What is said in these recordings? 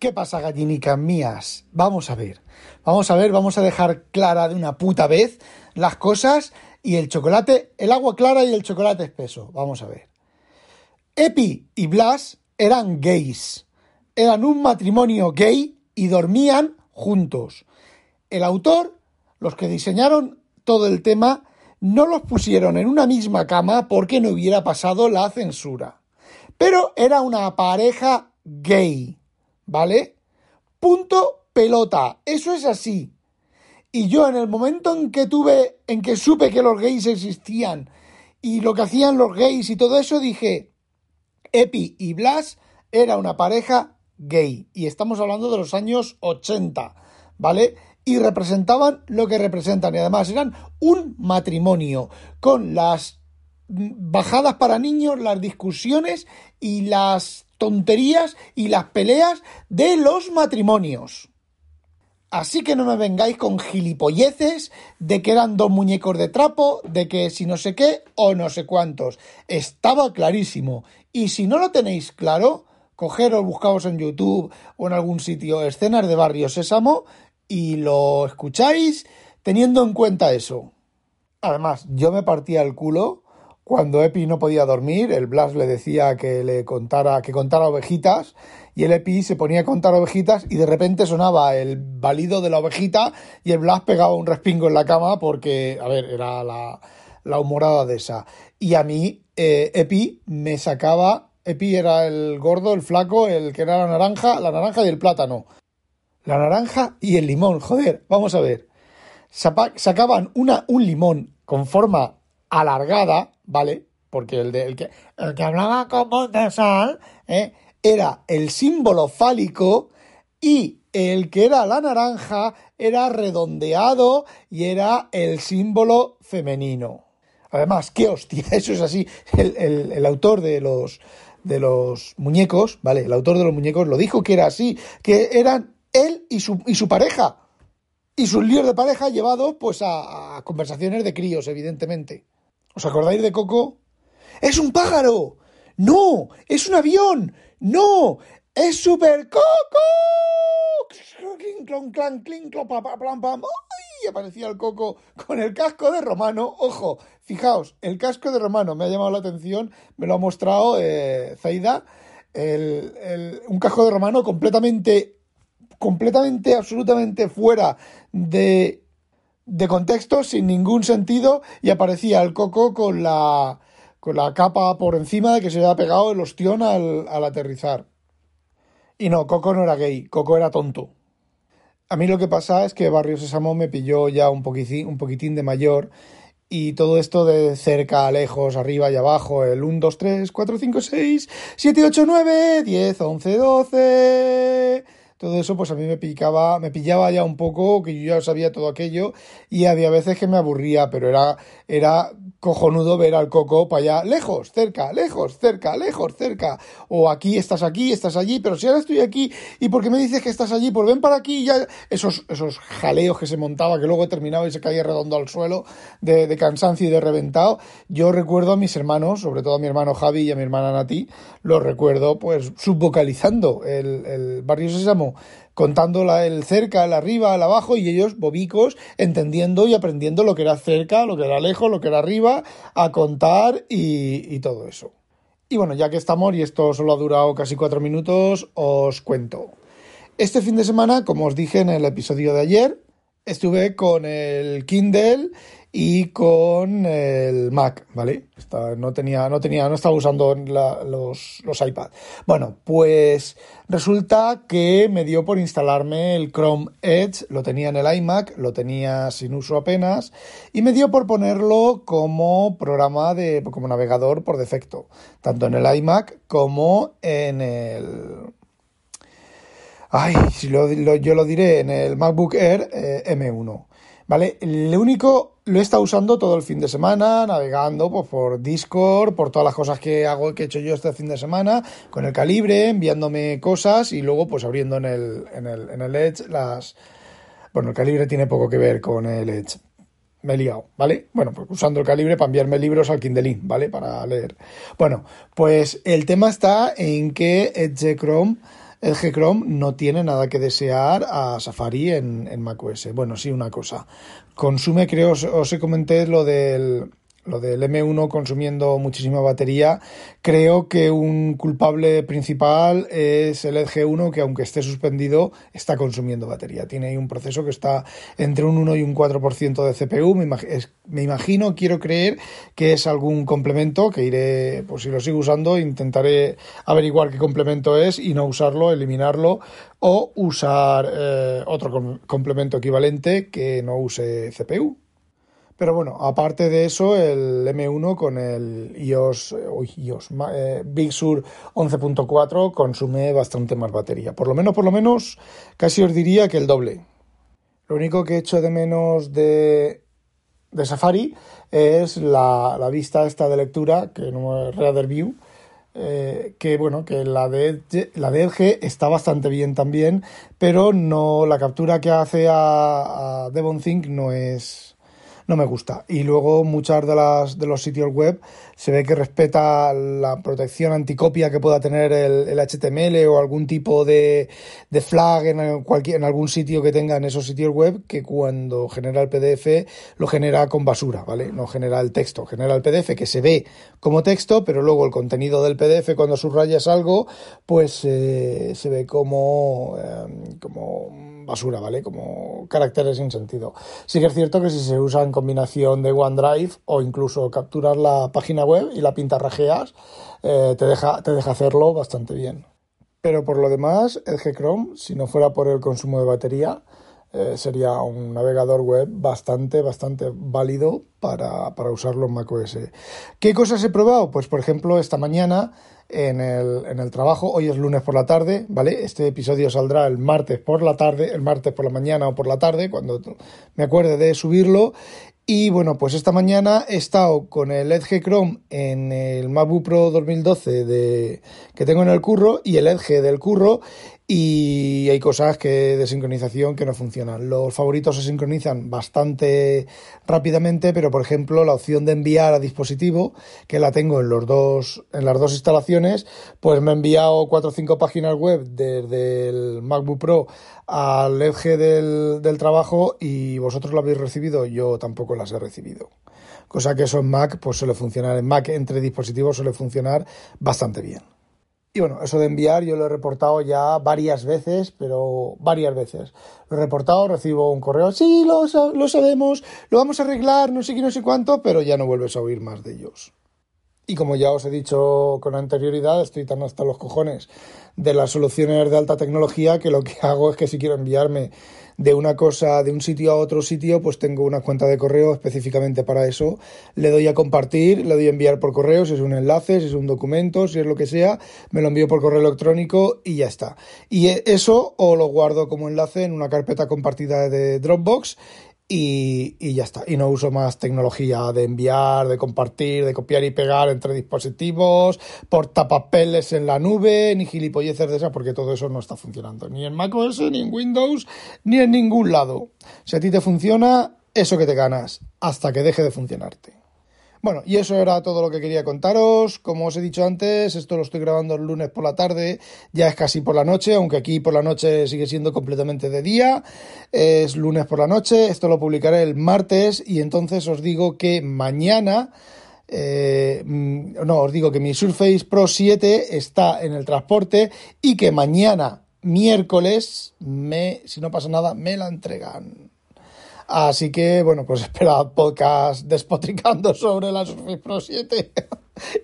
¿Qué pasa, gallinicas mías? Vamos a ver. Vamos a ver, vamos a dejar clara de una puta vez las cosas y el chocolate, el agua clara y el chocolate espeso. Vamos a ver. Epi y Blas eran gays. Eran un matrimonio gay y dormían juntos. El autor, los que diseñaron todo el tema, no los pusieron en una misma cama porque no hubiera pasado la censura. Pero era una pareja gay. ¿Vale? Punto pelota, eso es así. Y yo en el momento en que tuve, en que supe que los gays existían y lo que hacían los gays y todo eso, dije, Epi y Blas era una pareja gay. Y estamos hablando de los años 80, ¿vale? Y representaban lo que representan. Y además eran un matrimonio con las bajadas para niños, las discusiones y las tonterías y las peleas de los matrimonios. Así que no me vengáis con gilipolleces de que eran dos muñecos de trapo, de que si no sé qué o no sé cuántos. Estaba clarísimo. Y si no lo tenéis claro, cogeros, buscaos en YouTube o en algún sitio escenas de Barrio Sésamo y lo escucháis teniendo en cuenta eso. Además, yo me partía el culo cuando Epi no podía dormir, el Blas le decía que le contara, que contara ovejitas, y el Epi se ponía a contar ovejitas y de repente sonaba el balido de la ovejita y el Blas pegaba un respingo en la cama porque, a ver, era la, la humorada de esa. Y a mí, eh, Epi me sacaba, Epi era el gordo, el flaco, el que era la naranja, la naranja y el plátano. La naranja y el limón, joder, vamos a ver. Sacaban una, un limón con forma alargada, ¿vale? Porque el, de, el, que, el que hablaba con voz de sal ¿eh? era el símbolo fálico y el que era la naranja era redondeado y era el símbolo femenino. Además, qué hostia, eso es así. El, el, el, autor de los, de los muñecos, ¿vale? El autor de los muñecos lo dijo que era así, que eran él y su, y su pareja. Y sus líos de pareja llevados pues a, a conversaciones de críos, evidentemente. ¿Os acordáis de Coco? ¡Es un pájaro! ¡No! ¡Es un avión! ¡No! ¡Es Super Coco! ¡Ay! Aparecía el Coco con el casco de Romano. Ojo, fijaos, el casco de Romano me ha llamado la atención, me lo ha mostrado eh, Zaida. El, el, un casco de Romano completamente, completamente, absolutamente fuera de de contexto, sin ningún sentido, y aparecía el coco con la, con la capa por encima de que se había pegado el ostión al, al aterrizar. Y no, Coco no era gay, Coco era tonto. A mí lo que pasa es que Barrio Sésamo me pilló ya un poquitín, un poquitín de mayor y todo esto de cerca, lejos, arriba y abajo, el 1, 2, 3, 4, 5, 6, 7, 8, 9, 10, 11, 12 todo eso pues a mí me picaba, me pillaba ya un poco, que yo ya sabía todo aquello y había veces que me aburría, pero era, era cojonudo ver al coco para allá, lejos, cerca, lejos, cerca, lejos, cerca, o aquí estás aquí, estás allí, pero si ahora estoy aquí y porque me dices que estás allí, pues ven para aquí ya. Esos, esos jaleos que se montaba, que luego terminaba y se caía redondo al suelo de, de cansancio y de reventado, yo recuerdo a mis hermanos, sobre todo a mi hermano Javi y a mi hermana Nati, los recuerdo pues subvocalizando el, el barrio Sésamo contando la, el cerca, el arriba, el abajo, y ellos, bobicos, entendiendo y aprendiendo lo que era cerca, lo que era lejos, lo que era arriba, a contar y, y todo eso. Y bueno, ya que estamos, y esto solo ha durado casi cuatro minutos, os cuento. Este fin de semana, como os dije en el episodio de ayer, estuve con el Kindle y con el Mac, ¿vale? no tenía, no tenía, no estaba usando los, los iPad. Bueno, pues resulta que me dio por instalarme el Chrome Edge, lo tenía en el iMac, lo tenía sin uso apenas, y me dio por ponerlo como programa de, como navegador por defecto, tanto en el iMac como en el Ay, si lo, yo lo diré en el MacBook Air eh, M1. ¿Vale? Lo único, lo he usando todo el fin de semana, navegando pues, por Discord, por todas las cosas que hago, que he hecho yo este fin de semana, con el calibre, enviándome cosas y luego pues abriendo en el, en el, en el Edge las... Bueno, el calibre tiene poco que ver con el Edge. Me he liado, ¿vale? Bueno, pues usando el calibre para enviarme libros al Kindle, ¿vale? Para leer. Bueno, pues el tema está en que Edge Chrome el G-Chrome no tiene nada que desear a Safari en, en macOS. Bueno, sí, una cosa. Consume, creo, os, os comenté lo del lo del M1 consumiendo muchísima batería, creo que un culpable principal es el Edge 1 que aunque esté suspendido está consumiendo batería. Tiene ahí un proceso que está entre un 1 y un 4% de CPU. Me, imagino, quiero creer que es algún complemento que iré, pues si lo sigo usando, intentaré averiguar qué complemento es y no usarlo, eliminarlo o usar eh, otro complemento equivalente que no use CPU. Pero bueno, aparte de eso, el M1 con el iOS, iOS eh, Big Sur 11.4 consume bastante más batería. Por lo menos, por lo menos, casi os diría que el doble. Lo único que he hecho de menos de, de Safari es la, vista esta de lectura, que no es Reader View, eh, que bueno, que la de, la de está bastante bien también, pero no la captura que hace a, a Devon no es no me gusta. Y luego muchas de las de los sitios web se ve que respeta la protección anticopia que pueda tener el, HTML o algún tipo de, de flag en cualquier en algún sitio que tenga en esos sitios web que cuando genera el PDF lo genera con basura, ¿vale? No genera el texto, genera el PDF que se ve como texto, pero luego el contenido del PDF cuando subrayas algo, pues eh, se ve como, eh, como basura, ¿vale? Como caracteres sin sentido. Sí que es cierto que si se usa en combinación de OneDrive o incluso capturar la página web y la pintarrajeas, eh, te, deja, te deja hacerlo bastante bien. Pero por lo demás, el G-Chrome, si no fuera por el consumo de batería, eh, sería un navegador web bastante, bastante válido para, para usarlo en macOS. ¿Qué cosas he probado? Pues por ejemplo, esta mañana en el, en el trabajo. Hoy es lunes por la tarde, ¿vale? Este episodio saldrá el martes por la tarde, el martes por la mañana o por la tarde, cuando me acuerde de subirlo. Y bueno, pues esta mañana he estado con el Edge Chrome en el MacBook Pro 2012 de, que tengo en el curro y el Edge del curro y hay cosas que de sincronización que no funcionan. Los favoritos se sincronizan bastante rápidamente, pero por ejemplo la opción de enviar a dispositivo, que la tengo en los dos, en las dos instalaciones, pues me ha enviado cuatro o cinco páginas web desde el MacBook Pro al Edge del, del trabajo y vosotros lo habéis recibido, yo tampoco las he recibido. Cosa que eso en Mac pues suele funcionar, en Mac entre dispositivos suele funcionar bastante bien. Y bueno, eso de enviar yo lo he reportado ya varias veces, pero varias veces. Lo he reportado, recibo un correo, sí, lo, lo sabemos, lo vamos a arreglar, no sé qué, no sé cuánto, pero ya no vuelves a oír más de ellos. Y como ya os he dicho con anterioridad, estoy tan hasta los cojones de las soluciones de alta tecnología que lo que hago es que si quiero enviarme de una cosa, de un sitio a otro sitio, pues tengo una cuenta de correo específicamente para eso. Le doy a compartir, le doy a enviar por correo, si es un enlace, si es un documento, si es lo que sea, me lo envío por correo electrónico y ya está. Y eso o lo guardo como enlace en una carpeta compartida de Dropbox y, ya está. Y no uso más tecnología de enviar, de compartir, de copiar y pegar entre dispositivos, portapapeles en la nube, ni gilipolleces de esas, porque todo eso no está funcionando. Ni en macOS, ni en Windows, ni en ningún lado. Si a ti te funciona, eso que te ganas, hasta que deje de funcionarte. Bueno, y eso era todo lo que quería contaros. Como os he dicho antes, esto lo estoy grabando el lunes por la tarde, ya es casi por la noche, aunque aquí por la noche sigue siendo completamente de día. Es lunes por la noche, esto lo publicaré el martes y entonces os digo que mañana... Eh, mm, no, os digo que mi Surface Pro 7 está en el transporte y que mañana, miércoles, me, si no pasa nada, me la entregan. Así que, bueno, pues esperad podcast despotricando sobre la Surface Pro 7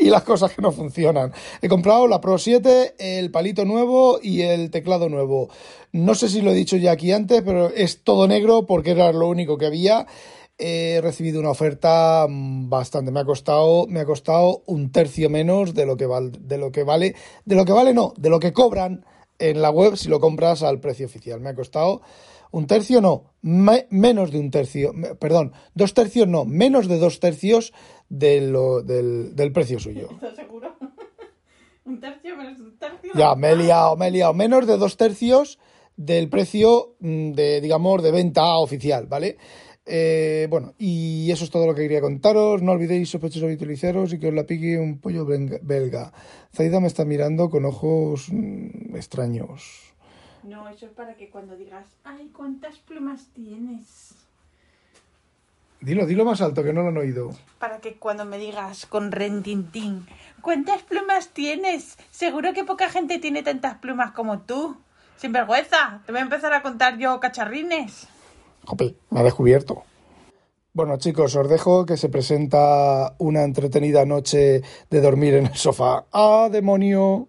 y las cosas que no funcionan. He comprado la Pro 7, el palito nuevo y el teclado nuevo. No sé si lo he dicho ya aquí antes, pero es todo negro porque era lo único que había. He recibido una oferta mm, bastante, me ha costado, me ha costado un tercio menos de lo que vale, de lo que vale, de lo que vale no, de lo que cobran en la web si lo compras al precio oficial. Me ha costado un tercio no, menos de un tercio, perdón, dos tercios no, menos de dos tercios de lo, del, del precio suyo. ¿Estás seguro? ¿Un tercio menos de un tercio? Ya, me he liado, me he liado. Menos de dos tercios del precio mm, de, digamos, de venta oficial, ¿vale? Eh, bueno, y eso es todo lo que quería contaros. No olvidéis, sospechosos utilizaros y que os la pique un pollo belga. Zaida me está mirando con ojos mm, extraños. No, eso es para que cuando digas, ay, ¿cuántas plumas tienes? Dilo, dilo más alto, que no lo han oído. Para que cuando me digas con rentintín, ¿cuántas plumas tienes? Seguro que poca gente tiene tantas plumas como tú. Sin vergüenza, te voy a empezar a contar yo cacharrines. Jope, me ha descubierto. Bueno, chicos, os dejo que se presenta una entretenida noche de dormir en el sofá. ¡Ah, demonio!